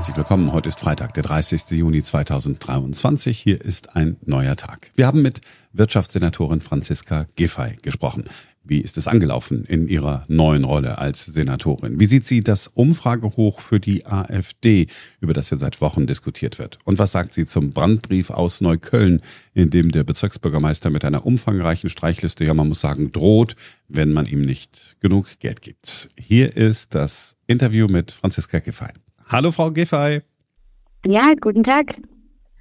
Herzlich willkommen. Heute ist Freitag, der 30. Juni 2023. Hier ist ein neuer Tag. Wir haben mit Wirtschaftssenatorin Franziska Giffey gesprochen. Wie ist es angelaufen in ihrer neuen Rolle als Senatorin? Wie sieht sie das Umfragehoch für die AfD, über das ja seit Wochen diskutiert wird? Und was sagt sie zum Brandbrief aus Neukölln, in dem der Bezirksbürgermeister mit einer umfangreichen Streichliste, ja man muss sagen, droht, wenn man ihm nicht genug Geld gibt? Hier ist das Interview mit Franziska Giffey. Hallo Frau Giffey. Ja, guten Tag.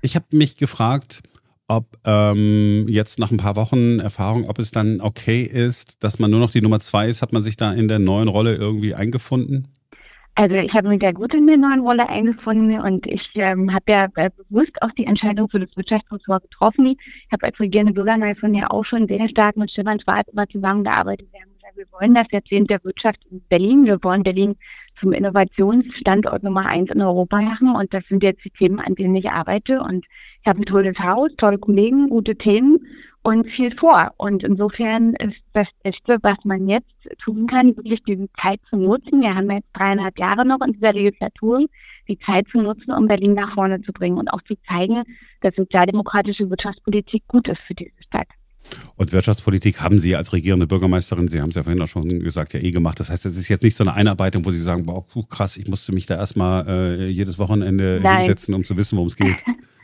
Ich habe mich gefragt, ob ähm, jetzt nach ein paar Wochen Erfahrung, ob es dann okay ist, dass man nur noch die Nummer zwei ist. Hat man sich da in der neuen Rolle irgendwie eingefunden? Also ich habe mich sehr gut in der neuen Rolle eingefunden und ich ähm, habe ja äh, bewusst auch die Entscheidung für das Wirtschaftsressort getroffen. Ich habe als regierende Bürgermeisterin ja auch schon sehr stark mit Stefan Schwarz immer zusammengearbeitet. Wir haben gesagt, wir wollen das Jahrzehnt der Wirtschaft in Berlin. Wir wollen Berlin zum Innovationsstandort Nummer eins in Europa machen und das sind jetzt die Themen, an denen ich arbeite und ich habe ein tolles Haus, tolle Kollegen, gute Themen und viel vor. Und insofern ist das Beste, was man jetzt tun kann, wirklich diese Zeit zu nutzen. Wir haben jetzt dreieinhalb Jahre noch in dieser Legislatur, die Zeit zu nutzen, um Berlin nach vorne zu bringen und auch zu zeigen, dass sozialdemokratische Wirtschaftspolitik gut ist für diese Stadt. Und Wirtschaftspolitik haben Sie als regierende Bürgermeisterin, Sie haben es ja vorhin auch schon gesagt, ja eh gemacht. Das heißt, es ist jetzt nicht so eine Einarbeitung, wo Sie sagen, boah, krass, ich musste mich da erstmal äh, jedes Wochenende Nein. hinsetzen, um zu wissen, worum es geht.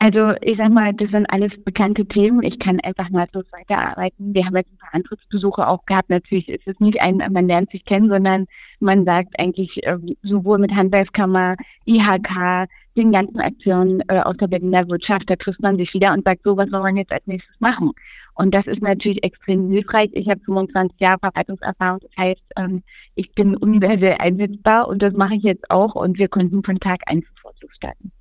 Also ich sag mal, das sind alles bekannte Themen. Ich kann einfach mal so weiterarbeiten. Wir haben jetzt ein paar Antrittsbesuche auch gehabt. Natürlich ist es nicht ein, man lernt sich kennen, sondern man sagt eigentlich äh, sowohl mit Handwerkskammer, IHK, den ganzen Aktionen äh, aus der Berliner Wirtschaft, da trifft man sich wieder und sagt, so, was soll man jetzt als nächstes machen? Und das ist natürlich extrem hilfreich. Ich habe 25 Jahre Verwaltungserfahrung. Das heißt, ähm, ich bin universell einsetzbar und das mache ich jetzt auch und wir konnten von Tag eins sofort starten.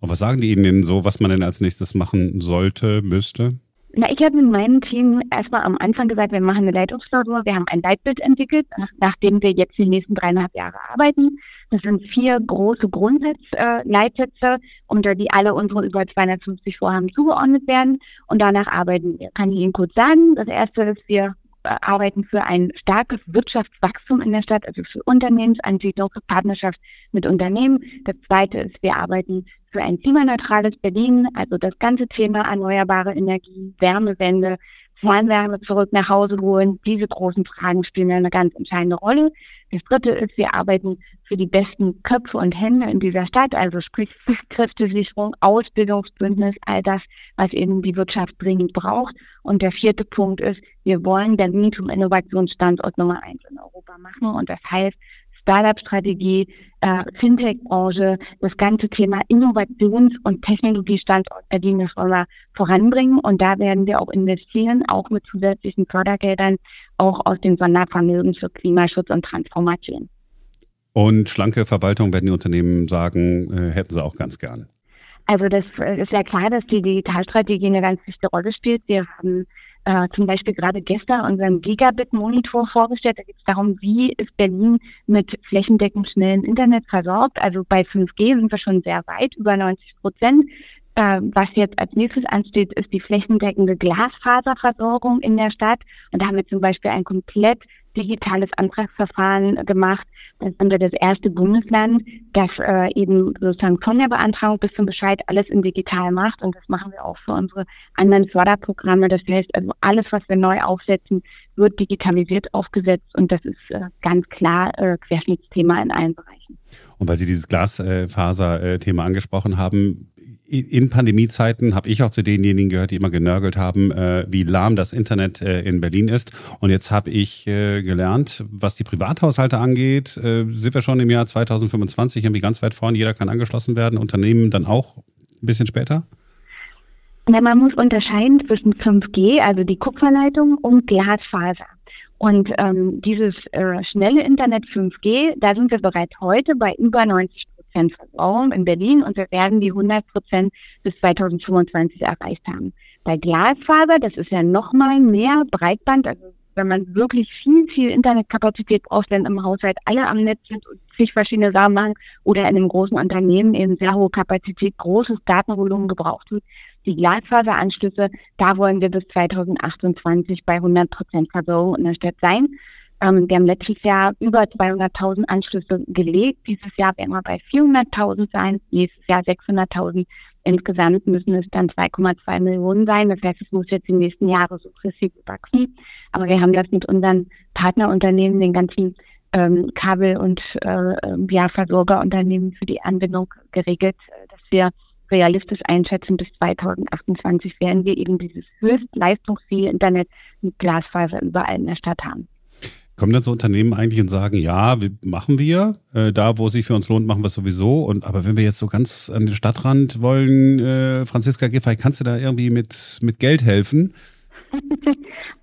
Und was sagen die Ihnen denn so, was man denn als nächstes machen sollte, müsste? Na, ich habe mit meinem Team erstmal am Anfang gesagt, wir machen eine Leitungsklausur. Wir haben ein Leitbild entwickelt, nachdem wir jetzt die nächsten dreieinhalb Jahre arbeiten. Das sind vier große Grundleitsätze, äh, unter die alle unsere über 250 Vorhaben zugeordnet werden. Und danach arbeiten wir. Kann ich Ihnen kurz sagen. Das erste ist, wir arbeiten für ein starkes Wirtschaftswachstum in der Stadt, also für Unternehmensansiedlung, für Partnerschaft mit Unternehmen. Das zweite ist, wir arbeiten für ein klimaneutrales Berlin, also das ganze Thema erneuerbare Energie, Wärmewende, Fernwärme zurück nach Hause holen. Diese großen Fragen spielen eine ganz entscheidende Rolle. Das dritte ist, wir arbeiten für die besten Köpfe und Hände in dieser Stadt, also sprich Kräftesicherung, Ausbildungsbündnis, all das, was eben die Wirtschaft dringend braucht. Und der vierte Punkt ist, wir wollen Berlin zum Innovationsstandort Nummer eins in Europa machen. Und das heißt, Startup-Strategie, äh, Fintech-Branche, das ganze Thema Innovations- und Technologiestandort Berlin wollen wir voranbringen. Und da werden wir auch investieren, auch mit zusätzlichen Fördergeldern, auch aus den Sondervermögen für Klimaschutz und Transformation. Und schlanke Verwaltung werden die Unternehmen sagen, äh, hätten sie auch ganz gern. Also das ist ja klar, dass die Digitalstrategie eine ganz wichtige Rolle spielt. Wir haben äh, zum Beispiel gerade gestern unseren Gigabit-Monitor vorgestellt. Da geht es darum, wie ist Berlin mit flächendeckend schnellen Internet versorgt. Also bei 5G sind wir schon sehr weit, über 90 Prozent. Äh, was jetzt als nächstes ansteht, ist die flächendeckende Glasfaserversorgung in der Stadt. Und da haben wir zum Beispiel ein komplett digitales Antragsverfahren gemacht. Da sind wir das erste Bundesland, das äh, eben sozusagen von der Beantragung bis zum Bescheid alles in digital macht. Und das machen wir auch für unsere anderen Förderprogramme. Das heißt also, alles, was wir neu aufsetzen, wird digitalisiert aufgesetzt. Und das ist äh, ganz klar äh, Querschnittsthema in allen Bereichen. Und weil Sie dieses Glasfaser-Thema angesprochen haben, in Pandemiezeiten habe ich auch zu denjenigen gehört, die immer genörgelt haben, äh, wie lahm das Internet äh, in Berlin ist. Und jetzt habe ich äh, gelernt, was die Privathaushalte angeht, äh, sind wir schon im Jahr 2025 irgendwie ganz weit vorne. Jeder kann angeschlossen werden, Unternehmen dann auch ein bisschen später? Ja, man muss unterscheiden zwischen 5G, also die Kupferleitung, und Glasfaser. Und ähm, dieses äh, schnelle Internet 5G, da sind wir bereits heute bei über 90 Prozent Versorgung in Berlin und wir werden die 100 Prozent bis 2025 erreicht haben. Bei Glasfaser, das ist ja nochmal mehr Breitband, also wenn man wirklich viel, viel Internetkapazität braucht, wenn im Haushalt alle am Netz sind und sich verschiedene Sachen machen oder in einem großen Unternehmen eben sehr hohe Kapazität, großes Datenvolumen gebraucht wird. Die Glasfaseranschlüsse, da wollen wir bis 2028 bei 100 Prozent Versorgung in der Stadt sein. Ähm, wir haben letztes Jahr über 200.000 Anschlüsse gelegt. Dieses Jahr werden wir bei 400.000 sein, nächstes Jahr 600.000. Insgesamt müssen es dann 2,2 Millionen sein. Das heißt, es muss jetzt die nächsten Jahre sukzessiv wachsen. Aber wir haben das mit unseren Partnerunternehmen, den ganzen ähm, Kabel- und äh, ja, Versorgerunternehmen für die Anbindung geregelt, dass wir realistisch einschätzen, bis 2028 werden wir eben dieses höchstleistungsfähige Internet mit Glasfaser überall in der Stadt haben. Kommen dann so Unternehmen eigentlich und sagen, ja, machen wir, äh, da wo es sich für uns lohnt, machen wir es sowieso. Und aber wenn wir jetzt so ganz an den Stadtrand wollen, äh, Franziska Giffey, kannst du da irgendwie mit, mit Geld helfen?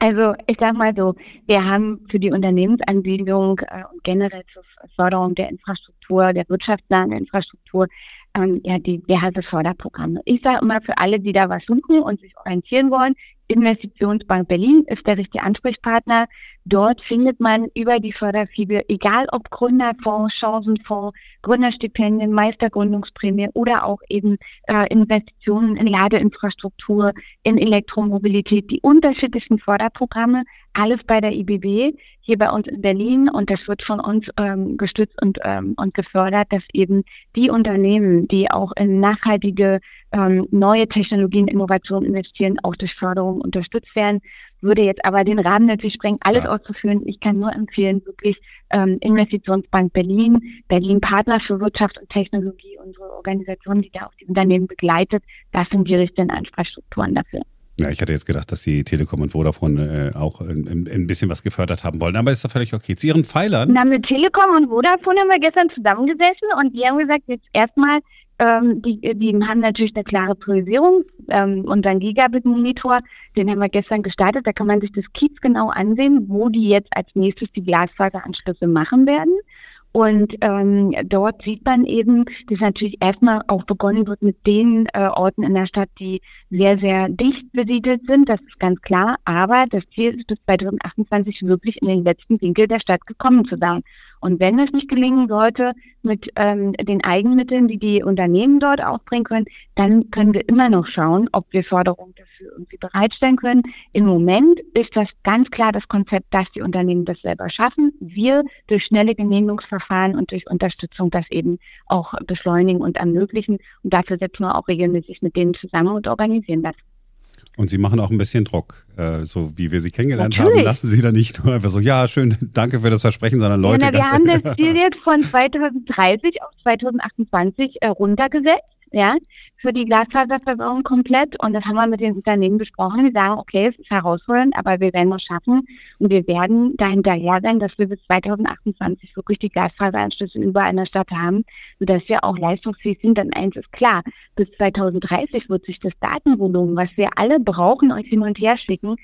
Also ich sag mal so, wir haben für die Unternehmensansiedlung äh, und generell zur Förderung der Infrastruktur, der wirtschaftsnahen Infrastruktur, ähm, ja, die diverse Förderprogramme. Ich sage immer für alle, die da was suchen und sich orientieren wollen, Investitionsbank Berlin ist der richtige Ansprechpartner. Dort findet man über die Förderfiebe, egal ob Gründerfonds, Chancenfonds, Gründerstipendien, Meistergründungsprämie oder auch eben äh, Investitionen in Ladeinfrastruktur, in Elektromobilität, die unterschiedlichsten Förderprogramme, alles bei der IBB hier bei uns in Berlin. Und das wird von uns ähm, gestützt und, ähm, und gefördert, dass eben die Unternehmen, die auch in nachhaltige ähm, neue Technologien, Innovationen investieren, auch durch Förderung unterstützt werden würde jetzt aber den Rahmen natürlich sprengen, alles ja. auszuführen. Ich kann nur empfehlen, wirklich ähm, Investitionsbank Berlin, Berlin Partner für Wirtschaft und Technologie, unsere Organisation, die da auch die Unternehmen begleitet, das sind die richtigen Ansprechstrukturen dafür. Ja, ich hatte jetzt gedacht, dass die Telekom und Vodafone äh, auch ein, ein, bisschen was gefördert haben wollen, aber ist doch völlig okay. Zu Ihren Pfeilern? Na, mit Telekom und Vodafone haben wir gestern zusammengesessen und die haben gesagt, jetzt erstmal ähm, die, die haben natürlich eine klare Priorisierung. Ähm, unseren Gigabit-Monitor, den haben wir gestern gestartet. Da kann man sich das Kiez genau ansehen, wo die jetzt als nächstes die Glasfaseranschlüsse machen werden. Und ähm, dort sieht man eben, dass natürlich erstmal auch begonnen wird mit den äh, Orten in der Stadt, die sehr, sehr dicht besiedelt sind. Das ist ganz klar. Aber das Ziel ist bis 2028 wirklich in den letzten Winkel der Stadt gekommen zu sein. Und wenn es nicht gelingen sollte mit ähm, den Eigenmitteln, die die Unternehmen dort aufbringen können, dann können wir immer noch schauen, ob wir Förderung dafür irgendwie bereitstellen können. Im Moment ist das ganz klar das Konzept, dass die Unternehmen das selber schaffen. Wir durch schnelle Genehmigungsverfahren und durch Unterstützung das eben auch beschleunigen und ermöglichen. Und dafür setzen wir auch regelmäßig mit denen zusammen und organisieren das. Und Sie machen auch ein bisschen Druck, äh, so wie wir Sie kennengelernt Natürlich. haben. Lassen Sie da nicht nur einfach so, ja, schön, danke für das Versprechen, sondern Leute. Ja, na, wir haben das Ziel jetzt von 2030 auf 2028 äh, runtergesetzt ja, für die Glasfaserversorgung komplett. Und das haben wir mit den Unternehmen besprochen. Die sagen, okay, es ist herausfordernd, aber wir werden es schaffen. Und wir werden da hinterher sein, dass wir bis 2028 wirklich die Glasfaseranschlüsse überall in der Stadt haben, sodass wir auch leistungsfähig sind. Denn eins ist klar, bis 2030 wird sich das Datenvolumen, was wir alle brauchen und hin und her schicken,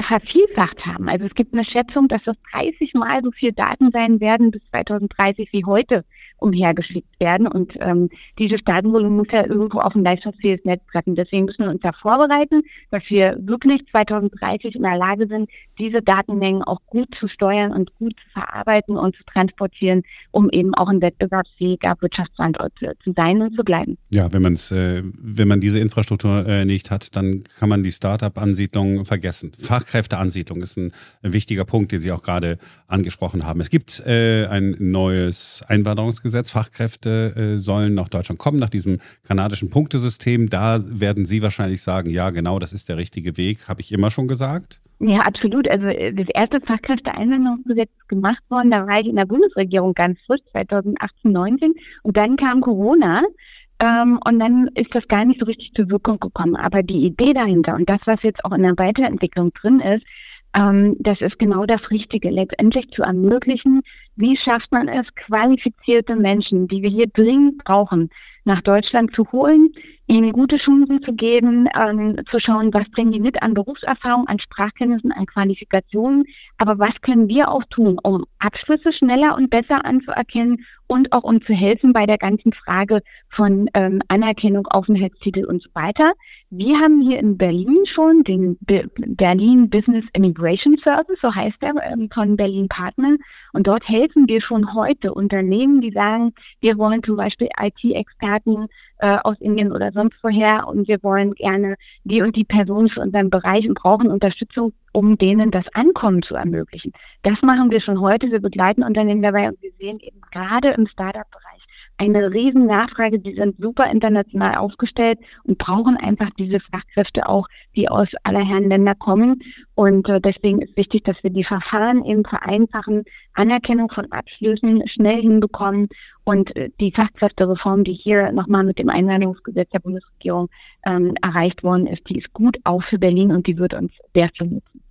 vervielfacht haben. Also es gibt eine Schätzung, dass das 30 Mal so viel Daten sein werden bis 2030 wie heute umhergeschickt werden. Und ähm, dieses Datenvolumen muss ja irgendwo auf ein leistungsfähiges Netz treffen. Deswegen müssen wir uns da vorbereiten, dass wir wirklich 2030 in der Lage sind, diese Datenmengen auch gut zu steuern und gut zu verarbeiten und zu transportieren, um eben auch ein wettbewerbsfähiger Wirtschaftsstandort zu, sein und zu bleiben. Ja, wenn man äh, wenn man diese Infrastruktur äh, nicht hat, dann kann man die Start-up-Ansiedlung vergessen. Fachkräfteansiedlung ist ein, ein, wichtiger Punkt, den Sie auch gerade angesprochen haben. Es gibt äh, ein neues Einwanderungsgesetz Gesetz. Fachkräfte äh, sollen nach Deutschland kommen, nach diesem kanadischen Punktesystem. Da werden Sie wahrscheinlich sagen, ja, genau, das ist der richtige Weg. Habe ich immer schon gesagt? Ja, absolut. Also äh, das erste Fachkräfteeinwanderungsgesetz ist gemacht worden, da war ich in der Bundesregierung ganz frisch, 2018, 19. Und dann kam Corona. Ähm, und dann ist das gar nicht so richtig zur Wirkung gekommen. Aber die Idee dahinter und das, was jetzt auch in der Weiterentwicklung drin ist, ähm, das ist genau das Richtige, letztendlich zu ermöglichen, wie schafft man es, qualifizierte Menschen, die wir hier dringend brauchen, nach Deutschland zu holen, ihnen gute Chancen zu geben, ähm, zu schauen, was bringen die mit an Berufserfahrung, an Sprachkenntnissen, an Qualifikationen, aber was können wir auch tun, um Abschlüsse schneller und besser anzuerkennen und auch um zu helfen bei der ganzen Frage von ähm, Anerkennung, Aufenthaltstitel und so weiter. Wir haben hier in Berlin schon den Be Berlin Business Immigration Service, so heißt er, ähm, von Berlin Partner. Und dort helfen wir schon heute Unternehmen, die sagen, wir wollen zum Beispiel IT-Experten äh, aus Indien oder sonst woher und wir wollen gerne die und die Person für unseren Bereich und brauchen Unterstützung um denen das Ankommen zu ermöglichen. Das machen wir schon heute. Wir begleiten Unternehmen dabei und wir sehen eben gerade im Startup-Bereich eine riesen Nachfrage. Die sind super international aufgestellt und brauchen einfach diese Fachkräfte auch, die aus aller Herren Länder kommen. Und äh, deswegen ist wichtig, dass wir die Verfahren eben vereinfachen, Anerkennung von Abschlüssen schnell hinbekommen und äh, die Fachkräftereform, die hier nochmal mit dem Einwanderungsgesetz der Bundesregierung ähm, erreicht worden ist, die ist gut auch für Berlin und die wird uns sehr viel nutzen.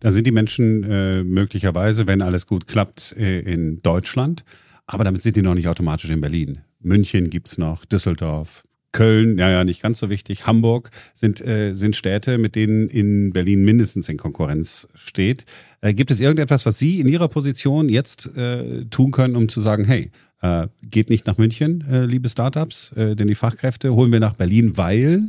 Da sind die Menschen äh, möglicherweise, wenn alles gut klappt, äh, in Deutschland. Aber damit sind die noch nicht automatisch in Berlin. München gibt's noch, Düsseldorf, Köln, ja, ja, nicht ganz so wichtig. Hamburg sind, äh, sind Städte, mit denen in Berlin mindestens in Konkurrenz steht. Äh, gibt es irgendetwas, was Sie in Ihrer Position jetzt äh, tun können, um zu sagen, hey, äh, geht nicht nach München, äh, liebe Startups, äh, denn die Fachkräfte holen wir nach Berlin, weil?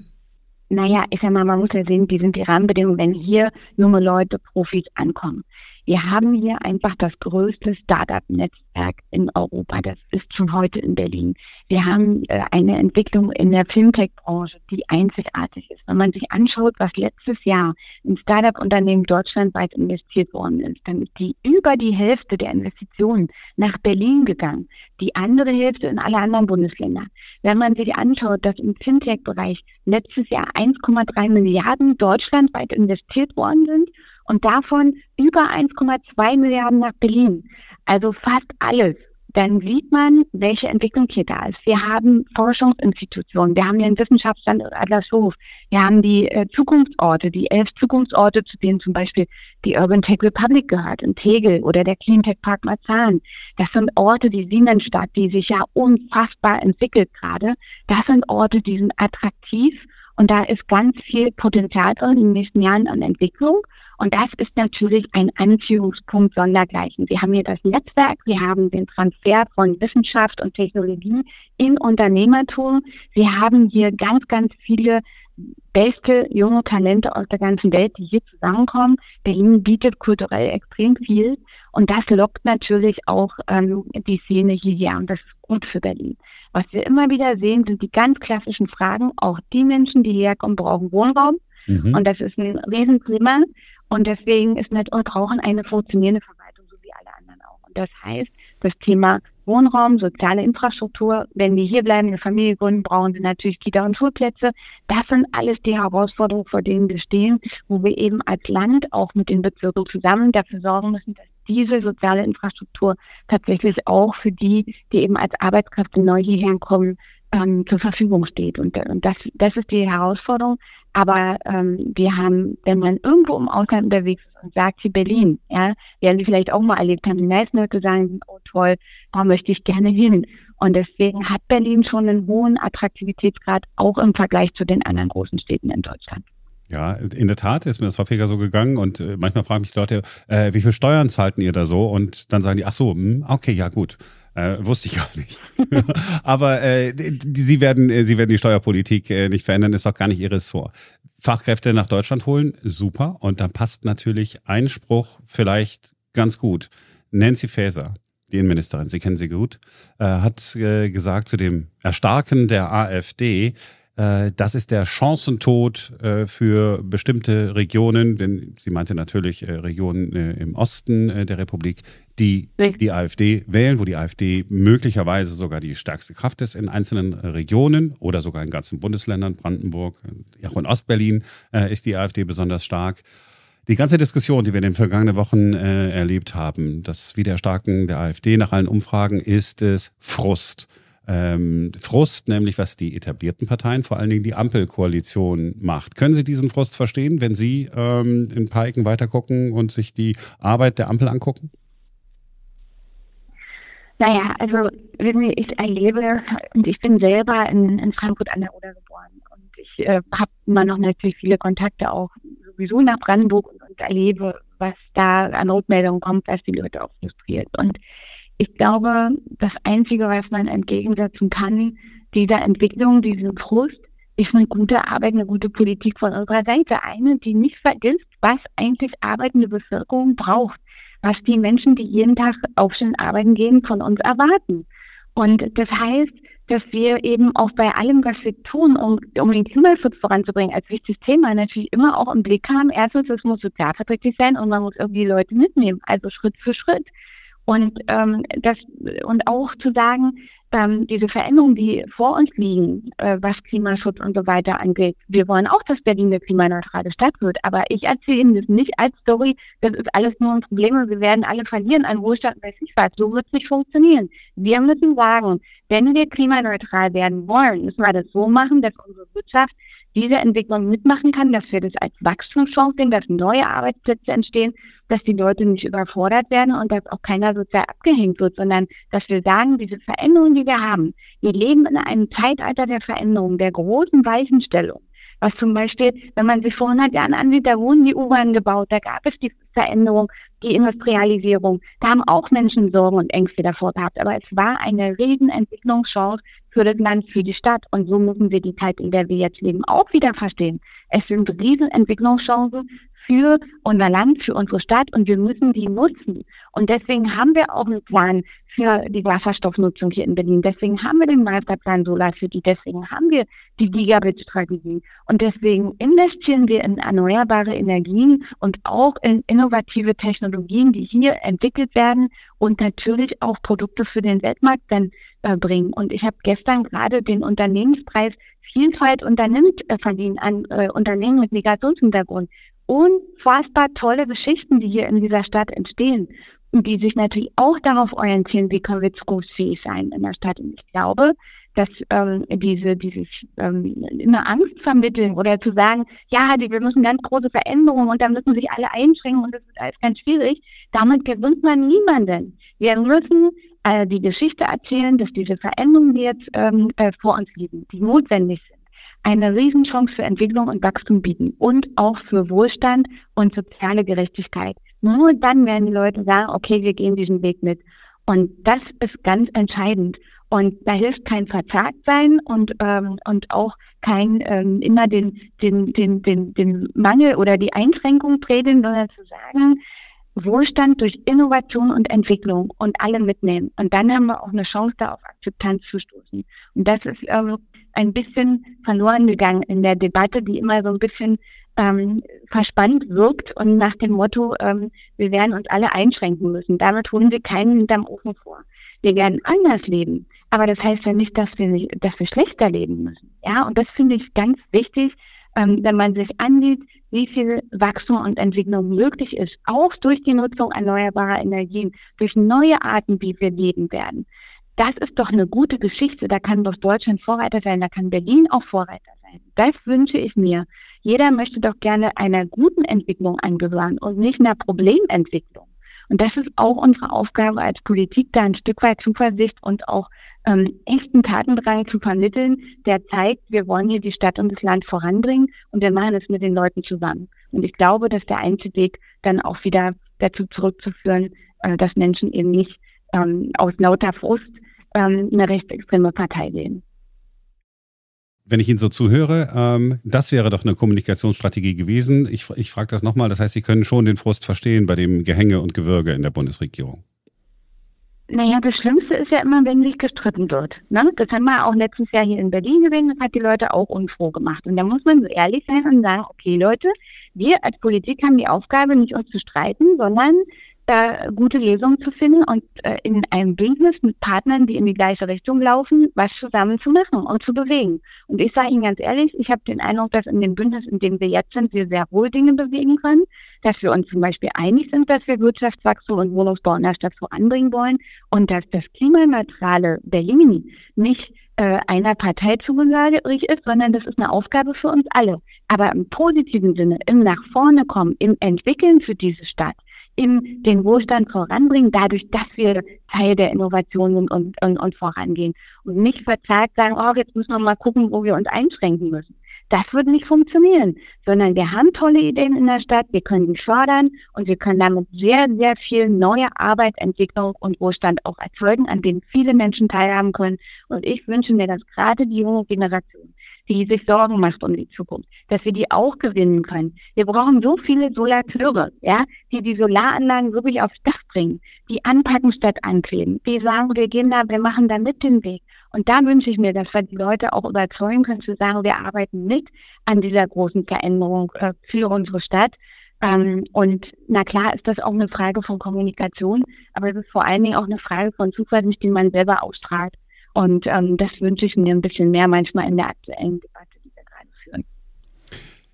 Naja, ich sag mal, man muss ja sehen, wie sind die Rahmenbedingungen, wenn hier junge Leute, Profis ankommen. Wir haben hier einfach das größte Startup-Netzwerk in Europa. Das ist schon heute in Berlin. Wir haben äh, eine Entwicklung in der Fintech-Branche, die einzigartig ist. Wenn man sich anschaut, was letztes Jahr in Startup-Unternehmen deutschlandweit investiert worden ist, dann ist die über die Hälfte der Investitionen nach Berlin gegangen. Die andere Hälfte in alle anderen Bundesländer. Wenn man sich anschaut, dass im Fintech-Bereich letztes Jahr 1,3 Milliarden deutschlandweit investiert worden sind und davon über 1,2 Milliarden nach Berlin. Also fast alles. Dann sieht man, welche Entwicklung hier da ist. Wir haben Forschungsinstitutionen, wir haben den Wissenschaftsstandort Adlershof, wir haben die äh, Zukunftsorte, die elf Zukunftsorte, zu denen zum Beispiel die Urban Tech Republic gehört, in Tegel oder der Cleantech Park Marzahn. Das sind Orte, die Siemensstadt, die sich ja unfassbar entwickelt gerade. Das sind Orte, die sind attraktiv und da ist ganz viel Potenzial drin in den nächsten Jahren an Entwicklung. Und das ist natürlich ein Anführungspunkt sondergleichen. Wir haben hier das Netzwerk, wir haben den Transfer von Wissenschaft und Technologie in Unternehmertum. Wir haben hier ganz, ganz viele beste junge Talente aus der ganzen Welt, die hier zusammenkommen. Berlin bietet kulturell extrem viel und das lockt natürlich auch ähm, die Szene hierher und das ist gut für Berlin. Was wir immer wieder sehen, sind die ganz klassischen Fragen. Auch die Menschen, die hierher kommen, brauchen Wohnraum. Mhm. Und das ist ein Riesenthema. Und deswegen ist nicht, wir brauchen eine funktionierende Verwaltung, so wie alle anderen auch. Und das heißt, das Thema Wohnraum, soziale Infrastruktur, wenn wir hier bleiben, eine Familie gründen, brauchen sie natürlich Kita und Schulplätze. Das sind alles die Herausforderungen, vor denen wir stehen, wo wir eben als Land auch mit den Bezirken zusammen dafür sorgen müssen, dass diese soziale Infrastruktur tatsächlich auch für die, die eben als Arbeitskräfte neu hierher kommen, ähm, zur Verfügung steht. Und, und das, das ist die Herausforderung. Aber ähm, wir haben, wenn man irgendwo im Ausland unterwegs ist und sagt, wie Berlin, ja, werden Sie vielleicht auch mal erlebt haben, die meisten Leute sagen, oh toll, da möchte ich gerne hin. Und deswegen hat Berlin schon einen hohen Attraktivitätsgrad, auch im Vergleich zu den anderen großen Städten in Deutschland. Ja, in der Tat ist mir das häufiger so gegangen und äh, manchmal fragen mich die Leute, äh, wie viel Steuern zahlten ihr da so? Und dann sagen die, ach so, hm, okay, ja gut. Äh, wusste ich gar nicht. Aber äh, sie, werden, äh, sie werden die Steuerpolitik äh, nicht verändern, ist auch gar nicht ihr Ressort. Fachkräfte nach Deutschland holen, super. Und dann passt natürlich ein Spruch vielleicht ganz gut. Nancy Faeser, die Innenministerin, Sie kennen sie gut, äh, hat äh, gesagt zu dem Erstarken der AfD, das ist der Chancentod äh, für bestimmte Regionen, denn sie meinte natürlich äh, Regionen im Osten der Republik, die die AfD wählen, wo die AfD möglicherweise sogar die stärkste Kraft ist in einzelnen Regionen oder sogar in ganzen Bundesländern, Brandenburg, auch in Ostberlin ist die AfD besonders stark. Die ganze Diskussion, die wir in den vergangenen Wochen äh, erlebt haben, das Wiederstarken der AfD nach allen Umfragen, ist es Frust ähm, Frust, nämlich was die etablierten Parteien, vor allen Dingen die Ampelkoalition macht. Können Sie diesen Frust verstehen, wenn Sie ähm, in ein paar Ecken weitergucken und sich die Arbeit der Ampel angucken? Naja, also ich erlebe, und ich bin selber in, in Frankfurt an der Oder geboren und ich äh, habe immer noch natürlich viele Kontakte auch sowieso nach Brandenburg und, und erlebe, was da an Rückmeldungen kommt, was die Leute auch frustriert. Und ich glaube, das Einzige, was man entgegensetzen kann, dieser Entwicklung, diesem Frust, ist eine gute Arbeit, eine gute Politik von unserer Seite. Eine, die nicht vergisst, was eigentlich arbeitende Bevölkerung braucht, was die Menschen, die jeden Tag aufstehen, arbeiten gehen, von uns erwarten. Und das heißt, dass wir eben auch bei allem, was wir tun, um, um den Klimaschutz voranzubringen, als wichtiges Thema natürlich immer auch im Blick haben. Erstens, es muss sozialverträglich sein und man muss irgendwie Leute mitnehmen, also Schritt für Schritt. Und ähm, das und auch zu sagen, ähm, diese Veränderungen, die vor uns liegen, äh, was Klimaschutz und so weiter angeht. Wir wollen auch, dass Berlin eine klimaneutrale Stadt wird, aber ich erzähle Ihnen das nicht als Story, das ist alles nur ein Problem und wir werden alle verlieren an Wohlstand, weiß ich was. So wird es nicht funktionieren. Wir müssen sagen, wenn wir klimaneutral werden wollen, müssen wir das so machen, dass unsere Wirtschaft diese Entwicklung mitmachen kann, dass wir das als Wachstumschance sehen, dass neue Arbeitsplätze entstehen, dass die Leute nicht überfordert werden und dass auch keiner sozial abgehängt wird, sondern dass wir sagen, diese Veränderungen, die wir haben, wir leben in einem Zeitalter der Veränderung, der großen Weichenstellung. Was zum Beispiel, wenn man sich vor 100 Jahren ansieht, da wurden die U-Bahn gebaut, da gab es die Veränderung, die Industrialisierung. Da haben auch Menschen Sorgen und Ängste davor gehabt. Aber es war eine Riesenentwicklungschance für das Land, für die Stadt. Und so müssen wir die Zeit, in der wir jetzt leben, auch wieder verstehen. Es sind Riesenentwicklungschancen für unser Land, für unsere Stadt und wir müssen die nutzen. Und deswegen haben wir auch einen Plan für die Wasserstoffnutzung hier in Berlin. Deswegen haben wir den Masterplan Solar City. Deswegen haben wir die Gigabit-Strategie. Und deswegen investieren wir in erneuerbare Energien und auch in innovative Technologien, die hier entwickelt werden und natürlich auch Produkte für den Weltmarkt dann äh, bringen. Und ich habe gestern gerade den Unternehmenspreis Vielfalt unternimmt äh, verliehen an äh, Unternehmen mit Migrationshintergrund unfassbar tolle Geschichten, die hier in dieser Stadt entstehen die sich natürlich auch darauf orientieren, wie können wir zukunftsfähig sein in der Stadt. Und ich glaube, dass ähm, diese, dieses ähm, eine Angst vermitteln oder zu sagen, ja, wir müssen ganz große Veränderungen und dann müssen sich alle einschränken und das ist alles ganz schwierig, damit gewinnt man niemanden. Wir müssen äh, die Geschichte erzählen, dass diese Veränderungen, die jetzt ähm, äh, vor uns liegen, die notwendig sind, eine Riesenchance für Entwicklung und Wachstum bieten und auch für Wohlstand und soziale Gerechtigkeit. Nur dann werden die Leute sagen, okay, wir gehen diesen Weg mit. Und das ist ganz entscheidend. Und da hilft kein Verzagtsein und, ähm, und auch kein ähm, immer den, den, den, den, den Mangel oder die Einschränkung predigen, sondern zu sagen, Wohlstand durch Innovation und Entwicklung und alle mitnehmen. Und dann haben wir auch eine Chance, da auf Akzeptanz zu stoßen. Und das ist ähm, ein bisschen verloren gegangen in der Debatte, die immer so ein bisschen ähm, verspannt wirkt und nach dem Motto, ähm, wir werden uns alle einschränken müssen. Damit holen wir keinen hinterm Ofen vor. Wir werden anders leben. Aber das heißt ja nicht, dass wir, dass wir schlechter leben müssen. Ja, und das finde ich ganz wichtig, ähm, wenn man sich ansieht, wie viel Wachstum und Entwicklung möglich ist, auch durch die Nutzung erneuerbarer Energien, durch neue Arten, wie wir leben werden. Das ist doch eine gute Geschichte. Da kann doch Deutschland Vorreiter sein, da kann Berlin auch Vorreiter sein. Das wünsche ich mir. Jeder möchte doch gerne einer guten Entwicklung angehören und nicht einer Problementwicklung. Und das ist auch unsere Aufgabe als Politik, da ein Stück weit Zuversicht und auch ähm, echten Tatendrang zu vermitteln, der zeigt, wir wollen hier die Stadt und das Land voranbringen und wir machen es mit den Leuten zusammen. Und ich glaube, dass der einzige Weg dann auch wieder dazu zurückzuführen, äh, dass Menschen eben nicht ähm, aus lauter Frust ähm, eine rechtsextreme Partei wählen. Wenn ich Ihnen so zuhöre, ähm, das wäre doch eine Kommunikationsstrategie gewesen. Ich, ich frage das nochmal, das heißt, Sie können schon den Frust verstehen bei dem Gehänge und Gewürge in der Bundesregierung. Naja, das Schlimmste ist ja immer, wenn sich gestritten wird. Ne? Das haben wir auch letztes Jahr hier in Berlin gesehen, das hat die Leute auch unfroh gemacht. Und da muss man so ehrlich sein und sagen, okay Leute, wir als Politik haben die Aufgabe, nicht uns zu streiten, sondern da gute Lösungen zu finden und äh, in einem Bündnis mit Partnern, die in die gleiche Richtung laufen, was zusammen zu machen und zu bewegen. Und ich sage Ihnen ganz ehrlich, ich habe den Eindruck, dass in dem Bündnis, in dem wir jetzt sind, wir sehr wohl Dinge bewegen können, dass wir uns zum Beispiel einig sind, dass wir Wirtschaftswachstum und Wohnungsbau in der Stadt voranbringen wollen und dass das klimaneutrale Berlin nicht äh, einer Partei zugehörig ist, sondern das ist eine Aufgabe für uns alle. Aber im positiven Sinne, im Nach vorne kommen, im Entwickeln für diese Stadt, in den Wohlstand voranbringen, dadurch, dass wir Teil der Innovation sind und, und, und vorangehen. Und nicht verzagt sagen, oh, jetzt müssen wir mal gucken, wo wir uns einschränken müssen. Das würde nicht funktionieren, sondern wir haben tolle Ideen in der Stadt, wir können die fördern und wir können damit sehr, sehr viel neue Arbeitsentwicklung und Wohlstand auch erzeugen, an denen viele Menschen teilhaben können. Und ich wünsche mir, dass gerade die junge Generation die sich Sorgen macht um die Zukunft, dass wir die auch gewinnen können. Wir brauchen so viele Solateure, ja, die die Solaranlagen wirklich aufs Dach bringen, die anpacken statt ankleben, die sagen, wir gehen da, wir machen da mit den Weg Und da wünsche ich mir, dass wir die Leute auch überzeugen können, zu sagen, wir arbeiten mit an dieser großen Veränderung äh, für unsere Stadt. Ähm, und na klar ist das auch eine Frage von Kommunikation, aber es ist vor allen Dingen auch eine Frage von Zuversicht, die man selber ausstrahlt. Und ähm, das wünsche ich mir ein bisschen mehr manchmal in der aktuellen Debatte, die wir gerade führen.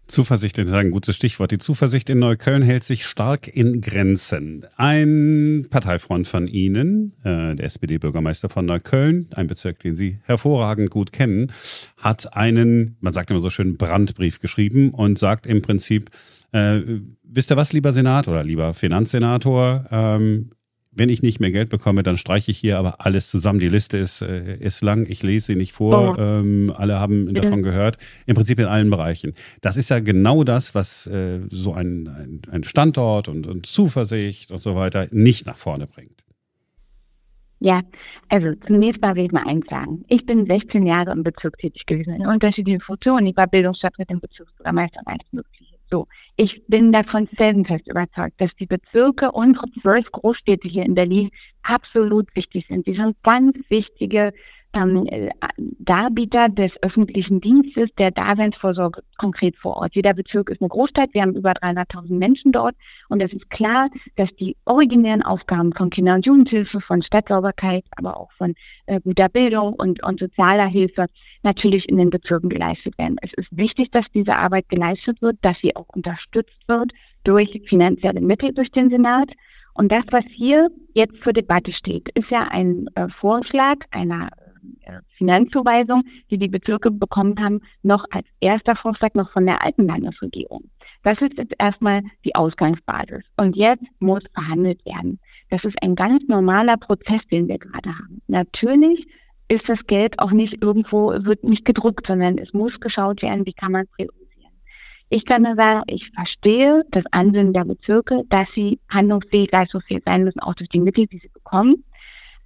Zuversicht ist ein gutes Stichwort. Die Zuversicht in Neukölln hält sich stark in Grenzen. Ein Parteifreund von Ihnen, äh, der SPD-Bürgermeister von Neukölln, ein Bezirk, den Sie hervorragend gut kennen, hat einen, man sagt immer so schön, Brandbrief geschrieben und sagt im Prinzip, äh, wisst ihr was, lieber Senat oder lieber Finanzsenator, ähm, wenn ich nicht mehr Geld bekomme, dann streiche ich hier aber alles zusammen. Die Liste ist, äh, ist lang, ich lese sie nicht vor. Ähm, alle haben davon gehört. Im Prinzip in allen Bereichen. Das ist ja genau das, was äh, so ein, ein, ein Standort und, und Zuversicht und so weiter nicht nach vorne bringt. Ja, also zunächst mal will ich mal eins sagen. Ich bin 16 Jahre im Bezirk tätig gewesen, in unterschiedlichen Funktionen. Ich war Bildungsstadträtin, Bezirksbürgermeister und alles Mögliche. So, ich bin davon felsenfest überzeugt, dass die Bezirke und zwölf Großstädte hier in Berlin absolut wichtig sind. Sie sind ganz wichtige ähm, äh, Darbieter des öffentlichen Dienstes, der Daseinsvorsorge konkret vor Ort. Jeder Bezirk ist eine Großstadt, wir haben über 300.000 Menschen dort und es ist klar, dass die originären Aufgaben von Kinder- und Jugendhilfe, von Stadtsauberkeit, aber auch von äh, guter Bildung und, und sozialer Hilfe natürlich in den Bezirken geleistet werden. Es ist wichtig, dass diese Arbeit geleistet wird, dass sie auch unterstützt wird durch finanzielle Mittel durch den Senat. Und das, was hier jetzt zur Debatte steht, ist ja ein äh, Vorschlag einer Finanzzuweisung, die die Bezirke bekommen haben, noch als erster Vorschlag noch von der alten Landesregierung. Das ist jetzt erstmal die Ausgangsbasis. Und jetzt muss verhandelt werden. Das ist ein ganz normaler Prozess, den wir gerade haben. Natürlich ist das Geld auch nicht irgendwo, wird nicht gedruckt, sondern es muss geschaut werden, wie kann man priorisieren. Ich kann nur sagen, ich verstehe das Ansinnen der Bezirke, dass sie handlungsfähig, leistungsfähig sein müssen, auch durch die Mittel, die sie bekommen.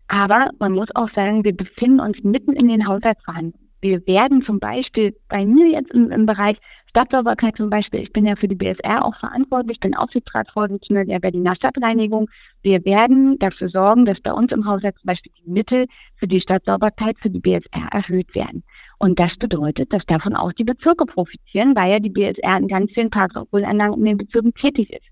Aber man muss auch sagen, wir befinden uns mitten in den Haushaltsverhandlungen. Wir werden zum Beispiel bei mir jetzt im, im Bereich Stadtsauberkeit zum Beispiel, ich bin ja für die BSR auch verantwortlich, bin Aufsichtsratsvorsitzende der Berliner Stadtreinigung. Wir werden dafür sorgen, dass bei uns im Haushalt zum Beispiel die Mittel für die Stadtsauberkeit für die BSR erhöht werden. Und das bedeutet, dass davon auch die Bezirke profitieren, weil ja die BSR in ganz vielen Parks in den Bezirken tätig ist.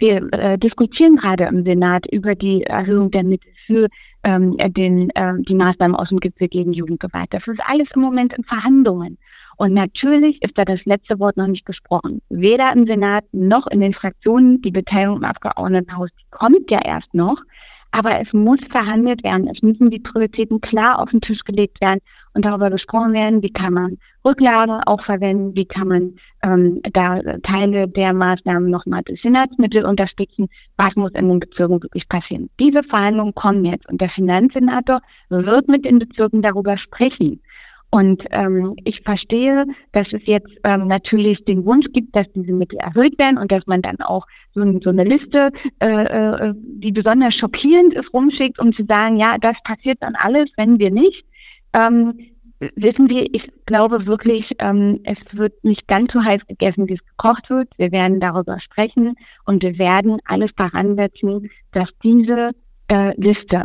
Wir äh, diskutieren gerade im Senat über die Erhöhung der Mittel für ähm, den, äh, die Maßnahmen aus dem Gipfel gegen Jugendgewalt. Das ist alles im Moment in Verhandlungen. Und natürlich ist da das letzte Wort noch nicht gesprochen. Weder im Senat noch in den Fraktionen. Die Beteiligung im Abgeordnetenhaus kommt ja erst noch. Aber es muss verhandelt werden. Es müssen die Prioritäten klar auf den Tisch gelegt werden und darüber gesprochen werden, wie kann man Rücklage auch verwenden, wie kann man ähm, da Teile der Maßnahmen nochmal durch Senatsmittel unterstützen, was muss in den Bezirken wirklich passieren. Diese Verhandlungen kommen jetzt und der Finanzsenator wird mit den Bezirken darüber sprechen. Und ähm, ich verstehe, dass es jetzt ähm, natürlich den Wunsch gibt, dass diese Mittel erhöht werden und dass man dann auch so, so eine Liste, äh, äh, die besonders schockierend ist, rumschickt, um zu sagen, ja, das passiert dann alles, wenn wir nicht. Ähm, wissen wir, ich glaube wirklich, ähm, es wird nicht ganz so heiß gegessen, wie es gekocht wird. Wir werden darüber sprechen und wir werden alles daran setzen, dass diese äh, Liste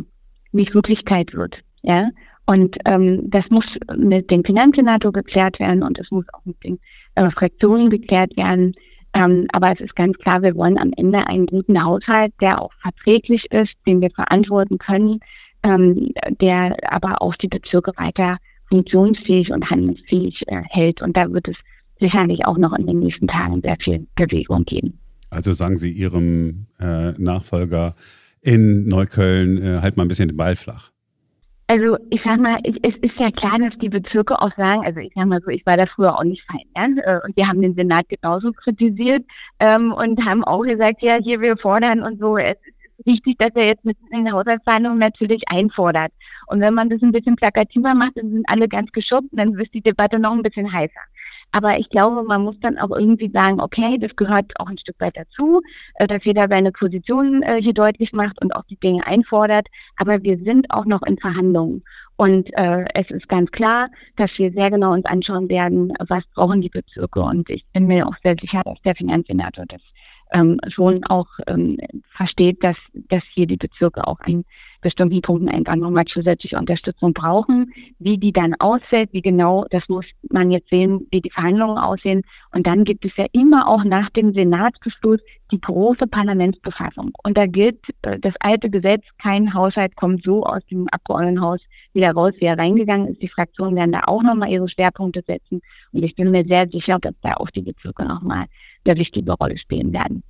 nicht Wirklichkeit wird. Ja, und ähm, das muss mit dem Finanzsenator geklärt werden und es muss auch mit den äh, Fraktionen geklärt werden. Ähm, aber es ist ganz klar, wir wollen am Ende einen guten Haushalt, der auch verträglich ist, den wir verantworten können, ähm, der aber auch die Bezirke weiter funktionsfähig und handlungsfähig äh, hält. Und da wird es sicherlich auch noch in den nächsten Tagen sehr viel Bewegung geben. Also sagen Sie Ihrem äh, Nachfolger in Neukölln, äh, halt mal ein bisschen den Ball flach. Also ich sag mal, es ist ja klar, dass die Bezirke auch sagen, also ich sag mal so, ich war da früher auch nicht fein, ja? Äh, und wir haben den Senat genauso kritisiert ähm, und haben auch gesagt, ja, hier wir fordern und so. Es ist wichtig, dass er jetzt mit in der natürlich einfordert. Und wenn man das ein bisschen plakativer macht, dann sind alle ganz geschubbt, dann wird die Debatte noch ein bisschen heißer. Aber ich glaube, man muss dann auch irgendwie sagen, okay, das gehört auch ein Stück weit dazu, äh, dass jeder seine Position äh, hier deutlich macht und auch die Dinge einfordert. Aber wir sind auch noch in Verhandlungen. Und äh, es ist ganz klar, dass wir sehr genau uns anschauen werden, was brauchen die Bezirke. Und ich bin mir auch sehr sicher, dass der Finanzsenator das ähm, schon auch ähm, versteht, dass, dass hier die Bezirke auch ein bestimmten Punkten einfach nochmal zusätzliche Unterstützung brauchen. Wie die dann aussieht, wie genau, das muss man jetzt sehen, wie die Verhandlungen aussehen. Und dann gibt es ja immer auch nach dem Senatsbeschluss die große Parlamentsbefassung. Und da gilt äh, das alte Gesetz, kein Haushalt kommt so aus dem Abgeordnetenhaus wieder raus, wie er reingegangen ist. Die Fraktionen werden da auch nochmal ihre Schwerpunkte setzen. Und ich bin mir sehr sicher, dass da auch die Bezirke nochmal eine wichtige Rolle spielen werden.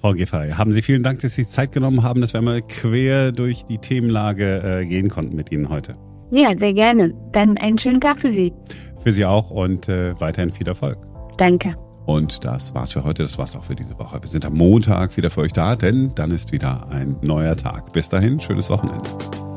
Frau Giffey, haben Sie vielen Dank, dass Sie Zeit genommen haben, dass wir mal quer durch die Themenlage äh, gehen konnten mit Ihnen heute. Ja, sehr gerne. Dann einen schönen Tag für Sie. Für Sie auch und äh, weiterhin viel Erfolg. Danke. Und das war's für heute, das war's auch für diese Woche. Wir sind am Montag wieder für euch da, denn dann ist wieder ein neuer Tag. Bis dahin, schönes Wochenende.